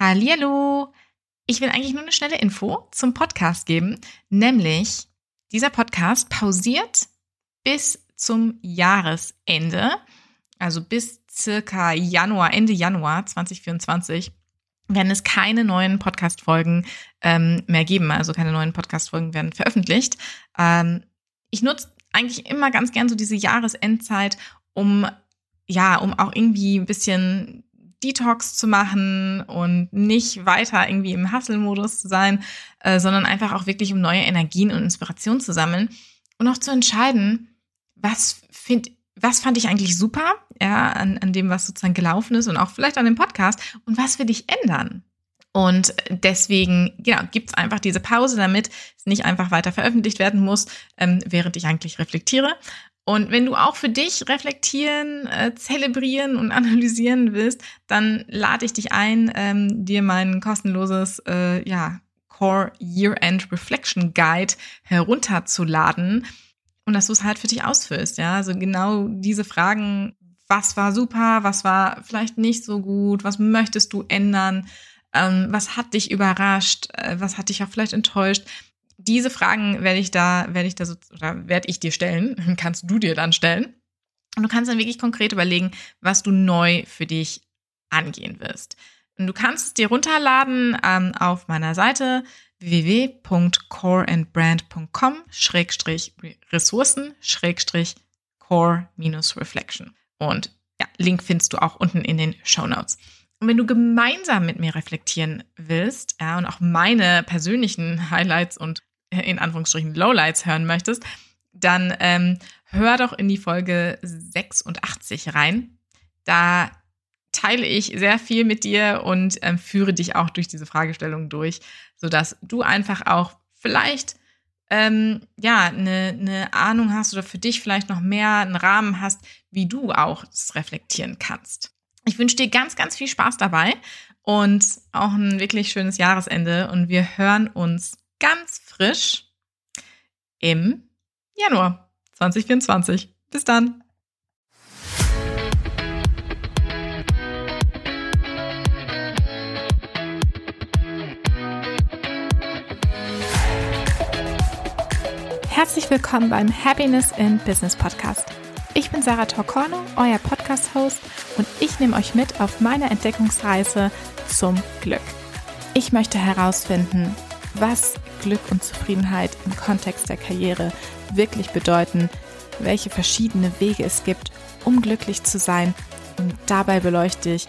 Hallihallo! Ich will eigentlich nur eine schnelle Info zum Podcast geben, nämlich dieser Podcast pausiert bis zum Jahresende, also bis circa Januar, Ende Januar 2024 werden es keine neuen Podcast-Folgen ähm, mehr geben. Also keine neuen Podcast-Folgen werden veröffentlicht. Ähm, ich nutze eigentlich immer ganz gern so diese Jahresendzeit, um ja, um auch irgendwie ein bisschen Detox zu machen und nicht weiter irgendwie im Hustle-Modus zu sein, äh, sondern einfach auch wirklich um neue Energien und Inspiration zu sammeln und auch zu entscheiden, was find, was fand ich eigentlich super, ja, an, an dem, was sozusagen gelaufen ist und auch vielleicht an dem Podcast und was will ich ändern? Und deswegen, genau, gibt's einfach diese Pause, damit es nicht einfach weiter veröffentlicht werden muss, ähm, während ich eigentlich reflektiere. Und wenn du auch für dich reflektieren, äh, zelebrieren und analysieren willst, dann lade ich dich ein, ähm, dir mein kostenloses äh, ja, Core Year-End Reflection Guide herunterzuladen und dass du es halt für dich ausfüllst. Ja, also genau diese Fragen, was war super, was war vielleicht nicht so gut, was möchtest du ändern, ähm, was hat dich überrascht, äh, was hat dich auch vielleicht enttäuscht diese Fragen werde ich da, werde ich da so, oder werde ich dir stellen, kannst du dir dann stellen. Und du kannst dann wirklich konkret überlegen, was du neu für dich angehen wirst. Und du kannst es dir runterladen ähm, auf meiner Seite www.coreandbrand.com Schrägstrich Ressourcen Schrägstrich Core minus Reflection. Und ja, Link findest du auch unten in den Show Notes. Und wenn du gemeinsam mit mir reflektieren willst, ja, und auch meine persönlichen Highlights und in Anführungsstrichen Lowlights hören möchtest, dann ähm, hör doch in die Folge 86 rein. Da teile ich sehr viel mit dir und ähm, führe dich auch durch diese Fragestellung durch, sodass du einfach auch vielleicht ähm, ja eine, eine Ahnung hast oder für dich vielleicht noch mehr einen Rahmen hast, wie du auch das reflektieren kannst. Ich wünsche dir ganz, ganz viel Spaß dabei und auch ein wirklich schönes Jahresende und wir hören uns ganz frisch im Januar 2024. Bis dann. Herzlich willkommen beim Happiness in Business Podcast. Ich bin Sarah Torcorno, euer Podcast-Host und ich nehme euch mit auf meiner Entdeckungsreise zum Glück. Ich möchte herausfinden, was Glück und Zufriedenheit im Kontext der Karriere wirklich bedeuten, welche verschiedene Wege es gibt, um glücklich zu sein. Und dabei beleuchte ich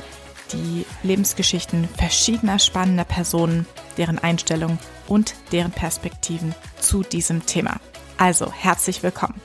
die Lebensgeschichten verschiedener spannender Personen, deren Einstellung und deren Perspektiven zu diesem Thema. Also herzlich willkommen.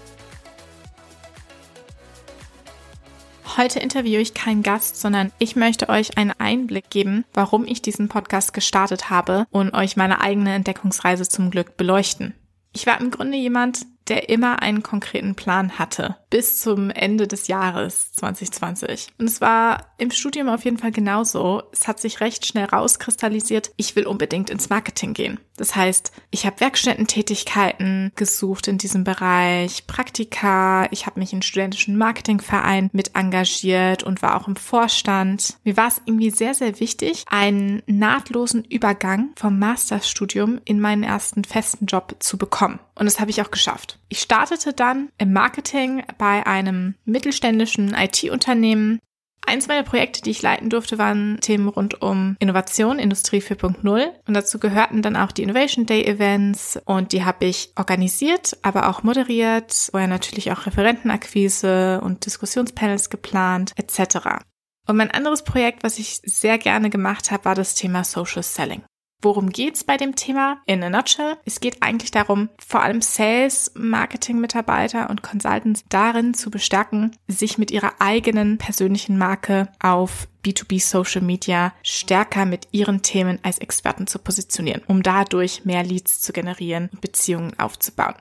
Heute interviewe ich keinen Gast, sondern ich möchte euch einen Einblick geben, warum ich diesen Podcast gestartet habe und euch meine eigene Entdeckungsreise zum Glück beleuchten. Ich war im Grunde jemand, der immer einen konkreten Plan hatte, bis zum Ende des Jahres 2020. Und es war im Studium auf jeden Fall genauso. Es hat sich recht schnell rauskristallisiert, ich will unbedingt ins Marketing gehen. Das heißt, ich habe Werkstättentätigkeiten gesucht in diesem Bereich, Praktika, ich habe mich in studentischen Marketingverein mit engagiert und war auch im Vorstand. Mir war es irgendwie sehr, sehr wichtig, einen nahtlosen Übergang vom Masterstudium in meinen ersten festen Job zu bekommen. Und das habe ich auch geschafft. Ich startete dann im Marketing bei einem mittelständischen IT-Unternehmen. Eins meiner Projekte, die ich leiten durfte, waren Themen rund um Innovation, Industrie 4.0. Und dazu gehörten dann auch die Innovation Day Events und die habe ich organisiert, aber auch moderiert, vorher natürlich auch Referentenakquise und Diskussionspanels geplant, etc. Und mein anderes Projekt, was ich sehr gerne gemacht habe, war das Thema Social Selling. Worum geht's bei dem Thema? In a nutshell. Es geht eigentlich darum, vor allem Sales, Marketing-Mitarbeiter und Consultants darin zu bestärken, sich mit ihrer eigenen persönlichen Marke auf B2B Social Media stärker mit ihren Themen als Experten zu positionieren, um dadurch mehr Leads zu generieren und Beziehungen aufzubauen.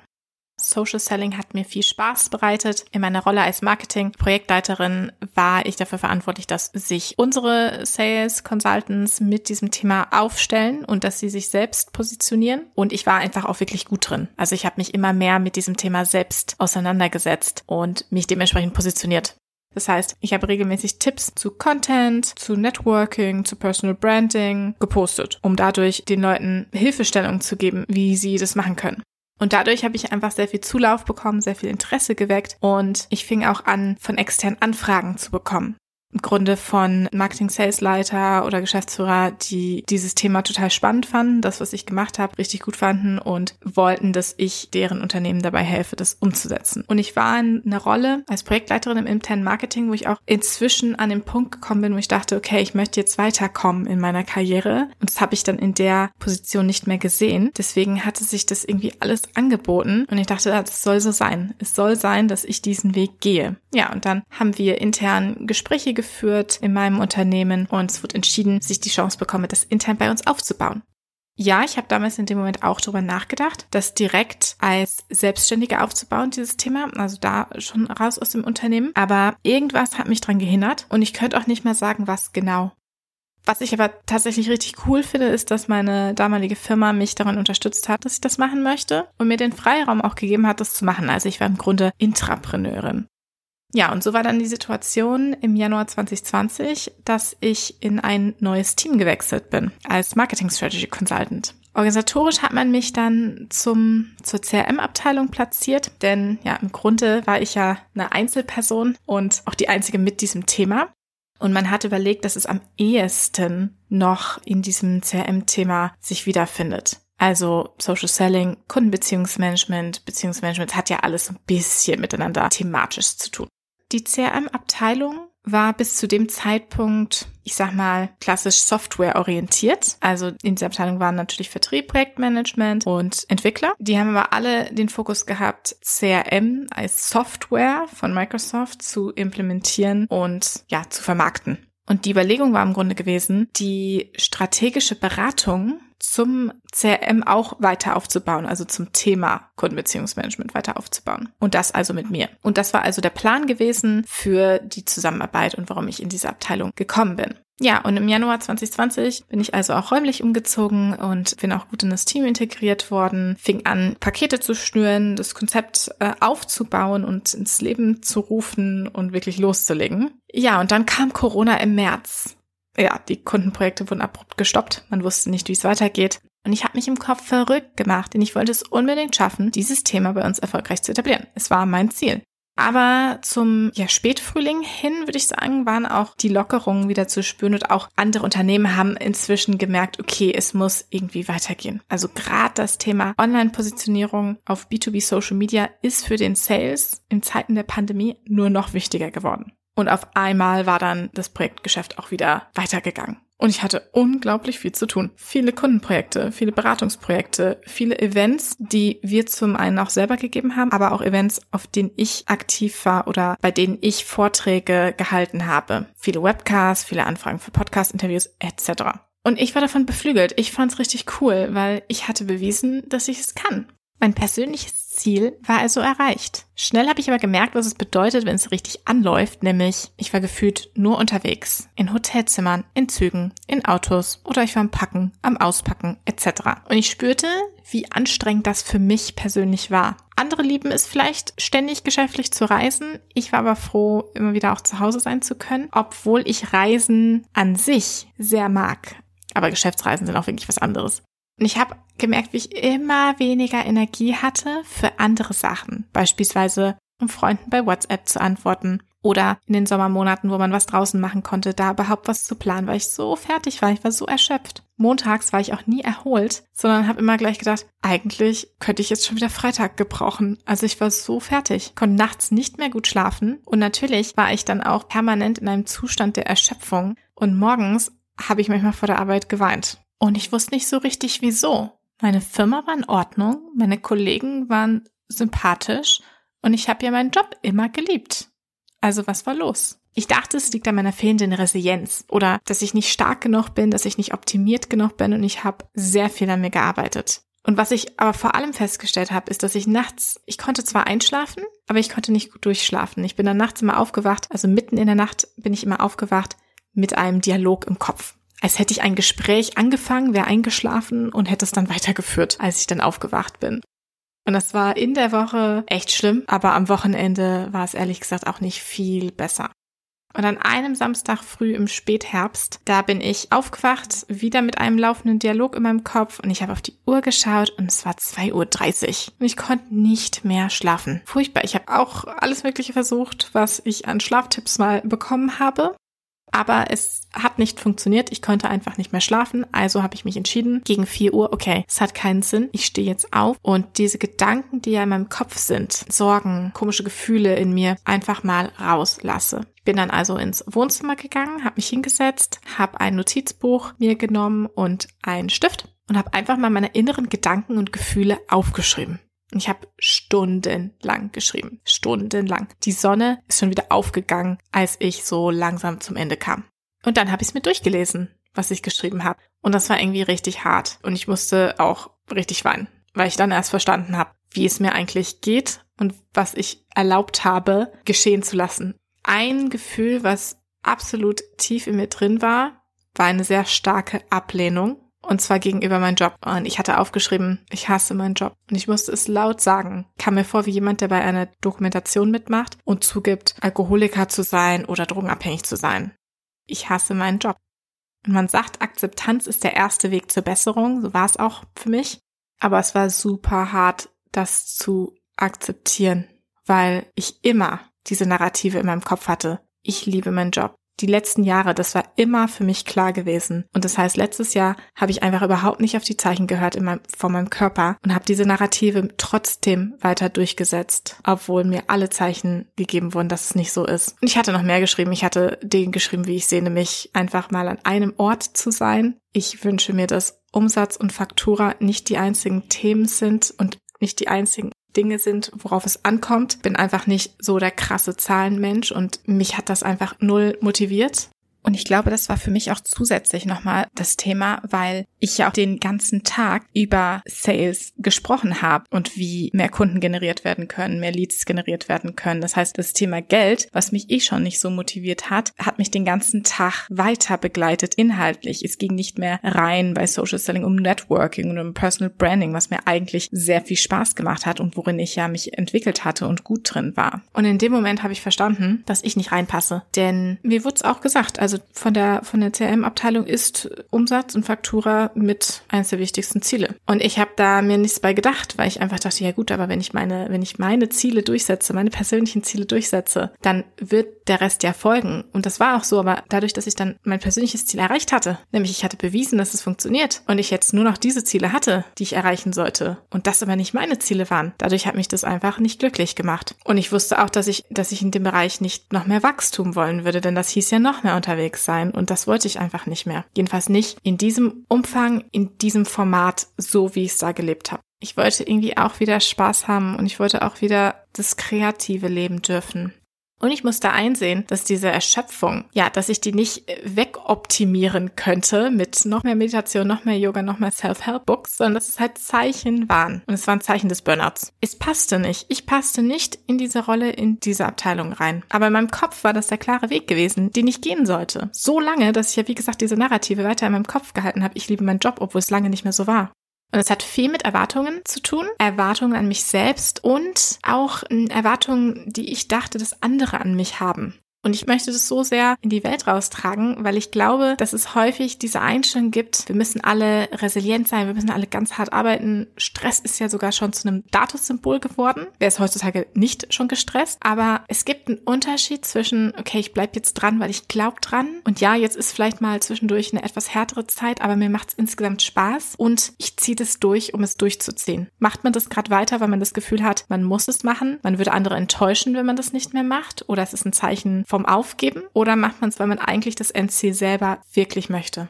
Social Selling hat mir viel Spaß bereitet. In meiner Rolle als Marketing-Projektleiterin war ich dafür verantwortlich, dass sich unsere Sales Consultants mit diesem Thema aufstellen und dass sie sich selbst positionieren. Und ich war einfach auch wirklich gut drin. Also ich habe mich immer mehr mit diesem Thema selbst auseinandergesetzt und mich dementsprechend positioniert. Das heißt, ich habe regelmäßig Tipps zu Content, zu Networking, zu Personal Branding gepostet, um dadurch den Leuten Hilfestellung zu geben, wie sie das machen können. Und dadurch habe ich einfach sehr viel Zulauf bekommen, sehr viel Interesse geweckt und ich fing auch an, von externen Anfragen zu bekommen Grunde von Marketing-Sales-Leiter oder Geschäftsführer, die dieses Thema total spannend fanden, das, was ich gemacht habe, richtig gut fanden und wollten, dass ich deren Unternehmen dabei helfe, das umzusetzen. Und ich war in einer Rolle als Projektleiterin im internen Marketing, wo ich auch inzwischen an den Punkt gekommen bin, wo ich dachte, okay, ich möchte jetzt weiterkommen in meiner Karriere. Und das habe ich dann in der Position nicht mehr gesehen. Deswegen hatte sich das irgendwie alles angeboten und ich dachte, das soll so sein. Es soll sein, dass ich diesen Weg gehe. Ja, und dann haben wir intern Gespräche geführt geführt in meinem Unternehmen und es wurde entschieden, dass ich die Chance bekomme, das intern bei uns aufzubauen. Ja, ich habe damals in dem Moment auch darüber nachgedacht, das direkt als Selbstständige aufzubauen, dieses Thema, also da schon raus aus dem Unternehmen. Aber irgendwas hat mich dran gehindert und ich könnte auch nicht mehr sagen, was genau. Was ich aber tatsächlich richtig cool finde, ist, dass meine damalige Firma mich daran unterstützt hat, dass ich das machen möchte und mir den Freiraum auch gegeben hat, das zu machen. Also ich war im Grunde Intrapreneurin. Ja, und so war dann die Situation im Januar 2020, dass ich in ein neues Team gewechselt bin als Marketing Strategy Consultant. Organisatorisch hat man mich dann zum, zur CRM-Abteilung platziert, denn ja, im Grunde war ich ja eine Einzelperson und auch die einzige mit diesem Thema. Und man hat überlegt, dass es am ehesten noch in diesem CRM-Thema sich wiederfindet. Also Social Selling, Kundenbeziehungsmanagement, Beziehungsmanagement hat ja alles ein bisschen miteinander thematisch zu tun. Die CRM-Abteilung war bis zu dem Zeitpunkt, ich sag mal, klassisch Software orientiert. Also in dieser Abteilung waren natürlich Vertrieb, Projektmanagement und Entwickler. Die haben aber alle den Fokus gehabt, CRM als Software von Microsoft zu implementieren und ja, zu vermarkten. Und die Überlegung war im Grunde gewesen, die strategische Beratung zum CRM auch weiter aufzubauen, also zum Thema Kundenbeziehungsmanagement weiter aufzubauen. Und das also mit mir. Und das war also der Plan gewesen für die Zusammenarbeit und warum ich in diese Abteilung gekommen bin. Ja, und im Januar 2020 bin ich also auch räumlich umgezogen und bin auch gut in das Team integriert worden, fing an, Pakete zu schnüren, das Konzept äh, aufzubauen und ins Leben zu rufen und wirklich loszulegen. Ja, und dann kam Corona im März ja, die Kundenprojekte wurden abrupt gestoppt. Man wusste nicht, wie es weitergeht. Und ich habe mich im Kopf verrückt gemacht, denn ich wollte es unbedingt schaffen, dieses Thema bei uns erfolgreich zu etablieren. Es war mein Ziel. Aber zum ja, Spätfrühling hin, würde ich sagen, waren auch die Lockerungen wieder zu spüren und auch andere Unternehmen haben inzwischen gemerkt, okay, es muss irgendwie weitergehen. Also gerade das Thema Online-Positionierung auf B2B Social Media ist für den Sales in Zeiten der Pandemie nur noch wichtiger geworden. Und auf einmal war dann das Projektgeschäft auch wieder weitergegangen. Und ich hatte unglaublich viel zu tun. Viele Kundenprojekte, viele Beratungsprojekte, viele Events, die wir zum einen auch selber gegeben haben, aber auch Events, auf denen ich aktiv war oder bei denen ich Vorträge gehalten habe. Viele Webcasts, viele Anfragen für Podcast-Interviews etc. Und ich war davon beflügelt. Ich fand es richtig cool, weil ich hatte bewiesen, dass ich es kann. Mein persönliches Ziel war also erreicht. Schnell habe ich aber gemerkt, was es bedeutet, wenn es richtig anläuft, nämlich ich war gefühlt nur unterwegs. In Hotelzimmern, in Zügen, in Autos oder ich war am Packen, am Auspacken etc. Und ich spürte, wie anstrengend das für mich persönlich war. Andere lieben es vielleicht, ständig geschäftlich zu reisen. Ich war aber froh, immer wieder auch zu Hause sein zu können, obwohl ich Reisen an sich sehr mag. Aber Geschäftsreisen sind auch wirklich was anderes. Und ich habe gemerkt, wie ich immer weniger Energie hatte für andere Sachen. Beispielsweise, um Freunden bei WhatsApp zu antworten oder in den Sommermonaten, wo man was draußen machen konnte, da überhaupt was zu planen, weil ich so fertig war, ich war so erschöpft. Montags war ich auch nie erholt, sondern habe immer gleich gedacht, eigentlich könnte ich jetzt schon wieder Freitag gebrauchen. Also ich war so fertig, konnte nachts nicht mehr gut schlafen und natürlich war ich dann auch permanent in einem Zustand der Erschöpfung und morgens habe ich manchmal vor der Arbeit geweint. Und ich wusste nicht so richtig wieso. Meine Firma war in Ordnung, meine Kollegen waren sympathisch und ich habe ja meinen Job immer geliebt. Also was war los? Ich dachte, es liegt an meiner fehlenden Resilienz oder dass ich nicht stark genug bin, dass ich nicht optimiert genug bin und ich habe sehr viel an mir gearbeitet. Und was ich aber vor allem festgestellt habe, ist, dass ich nachts, ich konnte zwar einschlafen, aber ich konnte nicht gut durchschlafen. Ich bin dann nachts immer aufgewacht, also mitten in der Nacht bin ich immer aufgewacht mit einem Dialog im Kopf als hätte ich ein Gespräch angefangen, wäre eingeschlafen und hätte es dann weitergeführt, als ich dann aufgewacht bin. Und das war in der Woche echt schlimm, aber am Wochenende war es ehrlich gesagt auch nicht viel besser. Und an einem Samstag früh im Spätherbst, da bin ich aufgewacht, wieder mit einem laufenden Dialog in meinem Kopf und ich habe auf die Uhr geschaut und es war 2.30 Uhr und ich konnte nicht mehr schlafen. Furchtbar. Ich habe auch alles Mögliche versucht, was ich an Schlaftipps mal bekommen habe. Aber es hat nicht funktioniert. Ich konnte einfach nicht mehr schlafen. Also habe ich mich entschieden, gegen 4 Uhr, okay, es hat keinen Sinn. Ich stehe jetzt auf und diese Gedanken, die ja in meinem Kopf sind, Sorgen, komische Gefühle in mir, einfach mal rauslasse. Ich bin dann also ins Wohnzimmer gegangen, habe mich hingesetzt, habe ein Notizbuch mir genommen und einen Stift und habe einfach mal meine inneren Gedanken und Gefühle aufgeschrieben. Ich habe stundenlang geschrieben. Stundenlang. Die Sonne ist schon wieder aufgegangen, als ich so langsam zum Ende kam. Und dann habe ich es mir durchgelesen, was ich geschrieben habe. Und das war irgendwie richtig hart. Und ich musste auch richtig weinen, weil ich dann erst verstanden habe, wie es mir eigentlich geht und was ich erlaubt habe, geschehen zu lassen. Ein Gefühl, was absolut tief in mir drin war, war eine sehr starke Ablehnung und zwar gegenüber meinem Job. Und ich hatte aufgeschrieben, ich hasse meinen Job. Und ich musste es laut sagen. Kam mir vor wie jemand, der bei einer Dokumentation mitmacht und zugibt, Alkoholiker zu sein oder drogenabhängig zu sein. Ich hasse meinen Job. Und man sagt, Akzeptanz ist der erste Weg zur Besserung. So war es auch für mich. Aber es war super hart, das zu akzeptieren, weil ich immer diese Narrative in meinem Kopf hatte. Ich liebe meinen Job die letzten Jahre, das war immer für mich klar gewesen. Und das heißt, letztes Jahr habe ich einfach überhaupt nicht auf die Zeichen gehört in meinem, von meinem Körper und habe diese Narrative trotzdem weiter durchgesetzt, obwohl mir alle Zeichen gegeben wurden, dass es nicht so ist. Und ich hatte noch mehr geschrieben. Ich hatte den geschrieben, wie ich sehne mich, einfach mal an einem Ort zu sein. Ich wünsche mir, dass Umsatz und Faktura nicht die einzigen Themen sind und nicht die einzigen Dinge sind, worauf es ankommt. Bin einfach nicht so der krasse Zahlenmensch und mich hat das einfach null motiviert. Und ich glaube, das war für mich auch zusätzlich nochmal das Thema, weil ich ja auch den ganzen Tag über Sales gesprochen habe und wie mehr Kunden generiert werden können, mehr Leads generiert werden können. Das heißt, das Thema Geld, was mich eh schon nicht so motiviert hat, hat mich den ganzen Tag weiter begleitet inhaltlich. Es ging nicht mehr rein bei Social Selling um Networking und um Personal Branding, was mir eigentlich sehr viel Spaß gemacht hat und worin ich ja mich entwickelt hatte und gut drin war. Und in dem Moment habe ich verstanden, dass ich nicht reinpasse. Denn mir wurde es auch gesagt, also also von der, von der CRM-Abteilung ist Umsatz und Faktura mit eines der wichtigsten Ziele. Und ich habe da mir nichts bei gedacht, weil ich einfach dachte, ja gut, aber wenn ich meine, wenn ich meine Ziele durchsetze, meine persönlichen Ziele durchsetze, dann wird der Rest ja folgen. Und das war auch so, aber dadurch, dass ich dann mein persönliches Ziel erreicht hatte, nämlich ich hatte bewiesen, dass es funktioniert und ich jetzt nur noch diese Ziele hatte, die ich erreichen sollte und das aber nicht meine Ziele waren, dadurch hat mich das einfach nicht glücklich gemacht. Und ich wusste auch, dass ich, dass ich in dem Bereich nicht noch mehr Wachstum wollen würde, denn das hieß ja noch mehr unterwegs unterwegs sein und das wollte ich einfach nicht mehr. Jedenfalls nicht in diesem Umfang, in diesem Format, so wie ich es da gelebt habe. Ich wollte irgendwie auch wieder Spaß haben und ich wollte auch wieder das kreative Leben dürfen. Und ich musste einsehen, dass diese Erschöpfung, ja, dass ich die nicht äh, wegoptimieren könnte mit noch mehr Meditation, noch mehr Yoga, noch mehr Self-Help-Books, sondern dass es halt Zeichen waren. Und es waren Zeichen des Burnouts. Es passte nicht. Ich passte nicht in diese Rolle, in diese Abteilung rein. Aber in meinem Kopf war das der klare Weg gewesen, den ich gehen sollte. So lange, dass ich ja, wie gesagt, diese Narrative weiter in meinem Kopf gehalten habe. Ich liebe meinen Job, obwohl es lange nicht mehr so war. Und es hat viel mit Erwartungen zu tun. Erwartungen an mich selbst und auch Erwartungen, die ich dachte, dass andere an mich haben. Und ich möchte das so sehr in die Welt raustragen, weil ich glaube, dass es häufig diese Einstellung gibt, wir müssen alle resilient sein, wir müssen alle ganz hart arbeiten. Stress ist ja sogar schon zu einem Statussymbol geworden. Wer ist heutzutage nicht schon gestresst? Aber es gibt einen Unterschied zwischen, okay, ich bleib jetzt dran, weil ich glaub dran. Und ja, jetzt ist vielleicht mal zwischendurch eine etwas härtere Zeit, aber mir macht es insgesamt Spaß und ich ziehe das durch, um es durchzuziehen. Macht man das gerade weiter, weil man das Gefühl hat, man muss es machen, man würde andere enttäuschen, wenn man das nicht mehr macht? Oder es ist ein Zeichen vom Aufgeben oder macht man es, weil man eigentlich das Endziel selber wirklich möchte?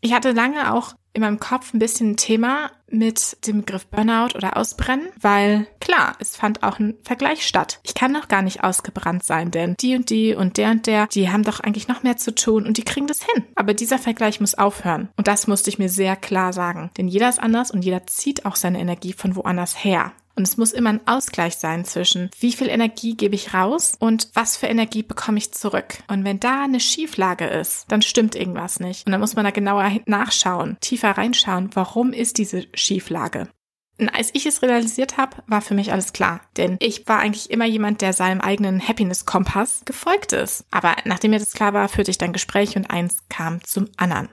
Ich hatte lange auch in meinem Kopf ein bisschen ein Thema mit dem Begriff Burnout oder Ausbrennen, weil klar, es fand auch ein Vergleich statt. Ich kann noch gar nicht ausgebrannt sein, denn die und die und der und der, die haben doch eigentlich noch mehr zu tun und die kriegen das hin. Aber dieser Vergleich muss aufhören. Und das musste ich mir sehr klar sagen. Denn jeder ist anders und jeder zieht auch seine Energie von woanders her. Und es muss immer ein Ausgleich sein zwischen, wie viel Energie gebe ich raus und was für Energie bekomme ich zurück. Und wenn da eine Schieflage ist, dann stimmt irgendwas nicht. Und dann muss man da genauer nachschauen, tiefer reinschauen, warum ist diese Schieflage. Und als ich es realisiert habe, war für mich alles klar. Denn ich war eigentlich immer jemand, der seinem eigenen Happiness-Kompass gefolgt ist. Aber nachdem mir das klar war, führte ich dann Gespräch und eins kam zum anderen.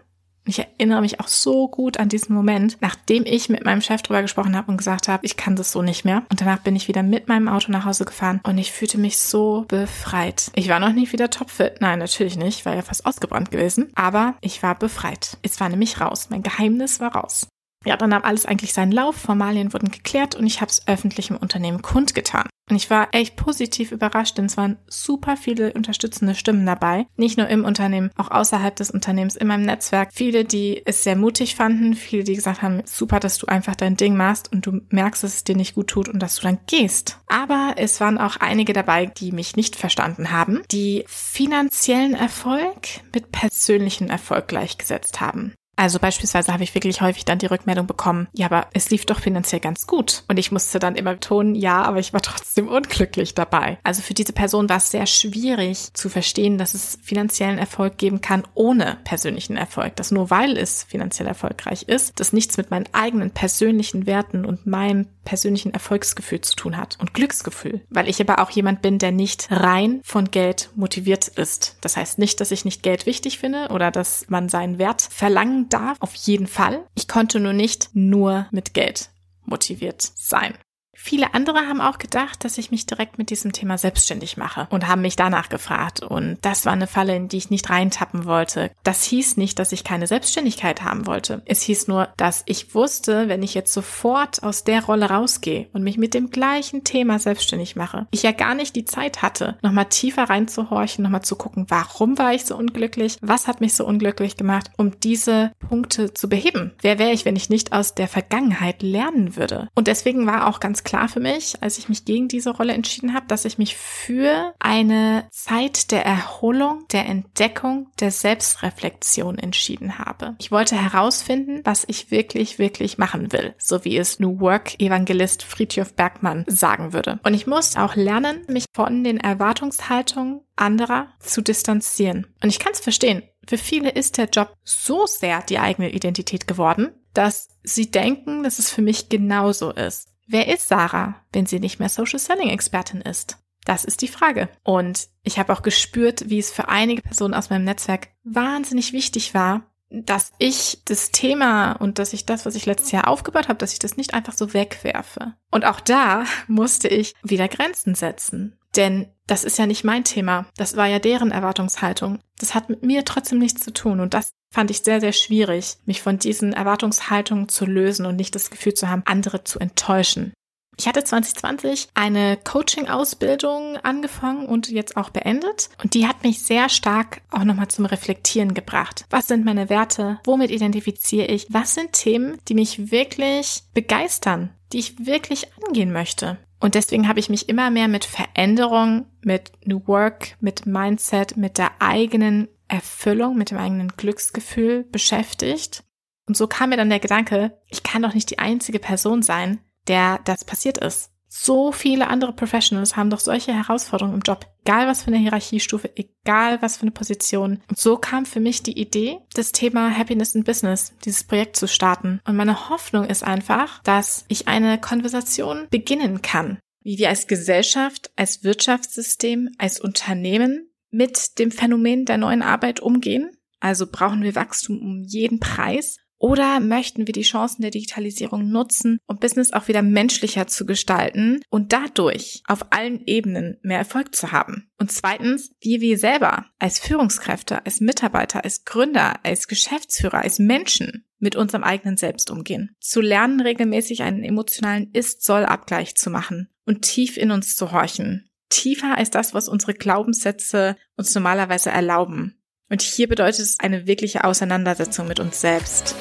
Ich erinnere mich auch so gut an diesen Moment, nachdem ich mit meinem Chef drüber gesprochen habe und gesagt habe, ich kann das so nicht mehr. Und danach bin ich wieder mit meinem Auto nach Hause gefahren und ich fühlte mich so befreit. Ich war noch nicht wieder topfit. Nein, natürlich nicht. Ich war ja fast ausgebrannt gewesen. Aber ich war befreit. Es war nämlich raus. Mein Geheimnis war raus. Ja, dann nahm alles eigentlich seinen Lauf, Formalien wurden geklärt und ich habe es öffentlich im Unternehmen kundgetan. Und ich war echt positiv überrascht, denn es waren super viele unterstützende Stimmen dabei. Nicht nur im Unternehmen, auch außerhalb des Unternehmens, in meinem Netzwerk. Viele, die es sehr mutig fanden, viele, die gesagt haben, super, dass du einfach dein Ding machst und du merkst, dass es dir nicht gut tut und dass du dann gehst. Aber es waren auch einige dabei, die mich nicht verstanden haben, die finanziellen Erfolg mit persönlichen Erfolg gleichgesetzt haben. Also beispielsweise habe ich wirklich häufig dann die Rückmeldung bekommen, ja, aber es lief doch finanziell ganz gut. Und ich musste dann immer betonen, ja, aber ich war trotzdem unglücklich dabei. Also für diese Person war es sehr schwierig zu verstehen, dass es finanziellen Erfolg geben kann ohne persönlichen Erfolg. Dass nur weil es finanziell erfolgreich ist, das nichts mit meinen eigenen persönlichen Werten und meinem persönlichen Erfolgsgefühl zu tun hat und Glücksgefühl. Weil ich aber auch jemand bin, der nicht rein von Geld motiviert ist. Das heißt nicht, dass ich nicht Geld wichtig finde oder dass man seinen Wert verlangen darf, auf jeden Fall. Ich konnte nur nicht nur mit Geld motiviert sein. Viele andere haben auch gedacht, dass ich mich direkt mit diesem Thema selbstständig mache und haben mich danach gefragt. Und das war eine Falle, in die ich nicht reintappen wollte. Das hieß nicht, dass ich keine Selbstständigkeit haben wollte. Es hieß nur, dass ich wusste, wenn ich jetzt sofort aus der Rolle rausgehe und mich mit dem gleichen Thema selbstständig mache, ich ja gar nicht die Zeit hatte, nochmal tiefer reinzuhorchen, nochmal zu gucken, warum war ich so unglücklich? Was hat mich so unglücklich gemacht, um diese Punkte zu beheben? Wer wäre ich, wenn ich nicht aus der Vergangenheit lernen würde? Und deswegen war auch ganz klar, klar für mich, als ich mich gegen diese Rolle entschieden habe, dass ich mich für eine Zeit der Erholung, der Entdeckung, der Selbstreflexion entschieden habe. Ich wollte herausfinden, was ich wirklich, wirklich machen will, so wie es New Work Evangelist Friedhof Bergmann sagen würde. Und ich musste auch lernen, mich von den Erwartungshaltungen anderer zu distanzieren. Und ich kann es verstehen. Für viele ist der Job so sehr die eigene Identität geworden, dass sie denken, dass es für mich genauso ist. Wer ist Sarah, wenn sie nicht mehr Social Selling Expertin ist? Das ist die Frage. Und ich habe auch gespürt, wie es für einige Personen aus meinem Netzwerk wahnsinnig wichtig war, dass ich das Thema und dass ich das, was ich letztes Jahr aufgebaut habe, dass ich das nicht einfach so wegwerfe. Und auch da musste ich wieder Grenzen setzen. Denn das ist ja nicht mein Thema. Das war ja deren Erwartungshaltung. Das hat mit mir trotzdem nichts zu tun. Und das fand ich sehr, sehr schwierig, mich von diesen Erwartungshaltungen zu lösen und nicht das Gefühl zu haben, andere zu enttäuschen. Ich hatte 2020 eine Coaching-Ausbildung angefangen und jetzt auch beendet. Und die hat mich sehr stark auch nochmal zum Reflektieren gebracht. Was sind meine Werte? Womit identifiziere ich? Was sind Themen, die mich wirklich begeistern? Die ich wirklich angehen möchte? Und deswegen habe ich mich immer mehr mit Veränderung, mit New Work, mit Mindset, mit der eigenen Erfüllung, mit dem eigenen Glücksgefühl beschäftigt. Und so kam mir dann der Gedanke, ich kann doch nicht die einzige Person sein, der das passiert ist. So viele andere Professionals haben doch solche Herausforderungen im Job, egal was für eine Hierarchiestufe, egal was für eine Position. Und so kam für mich die Idee, das Thema Happiness in Business, dieses Projekt zu starten. Und meine Hoffnung ist einfach, dass ich eine Konversation beginnen kann, wie wir als Gesellschaft, als Wirtschaftssystem, als Unternehmen mit dem Phänomen der neuen Arbeit umgehen. Also brauchen wir Wachstum um jeden Preis oder möchten wir die Chancen der Digitalisierung nutzen, um Business auch wieder menschlicher zu gestalten und dadurch auf allen Ebenen mehr Erfolg zu haben? Und zweitens, wie wir selber als Führungskräfte, als Mitarbeiter, als Gründer, als Geschäftsführer, als Menschen mit unserem eigenen Selbst umgehen. Zu lernen, regelmäßig einen emotionalen Ist-Soll-Abgleich zu machen und tief in uns zu horchen. Tiefer als das, was unsere Glaubenssätze uns normalerweise erlauben. Und hier bedeutet es eine wirkliche Auseinandersetzung mit uns selbst.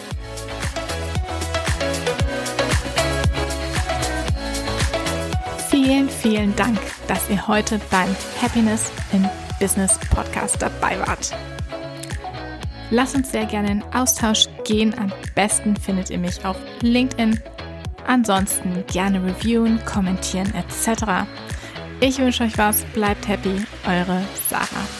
Vielen, vielen Dank, dass ihr heute beim Happiness in Business Podcast dabei wart. Lasst uns sehr gerne in Austausch gehen. Am besten findet ihr mich auf LinkedIn. Ansonsten gerne reviewen, kommentieren etc. Ich wünsche euch was, bleibt happy, eure Sarah.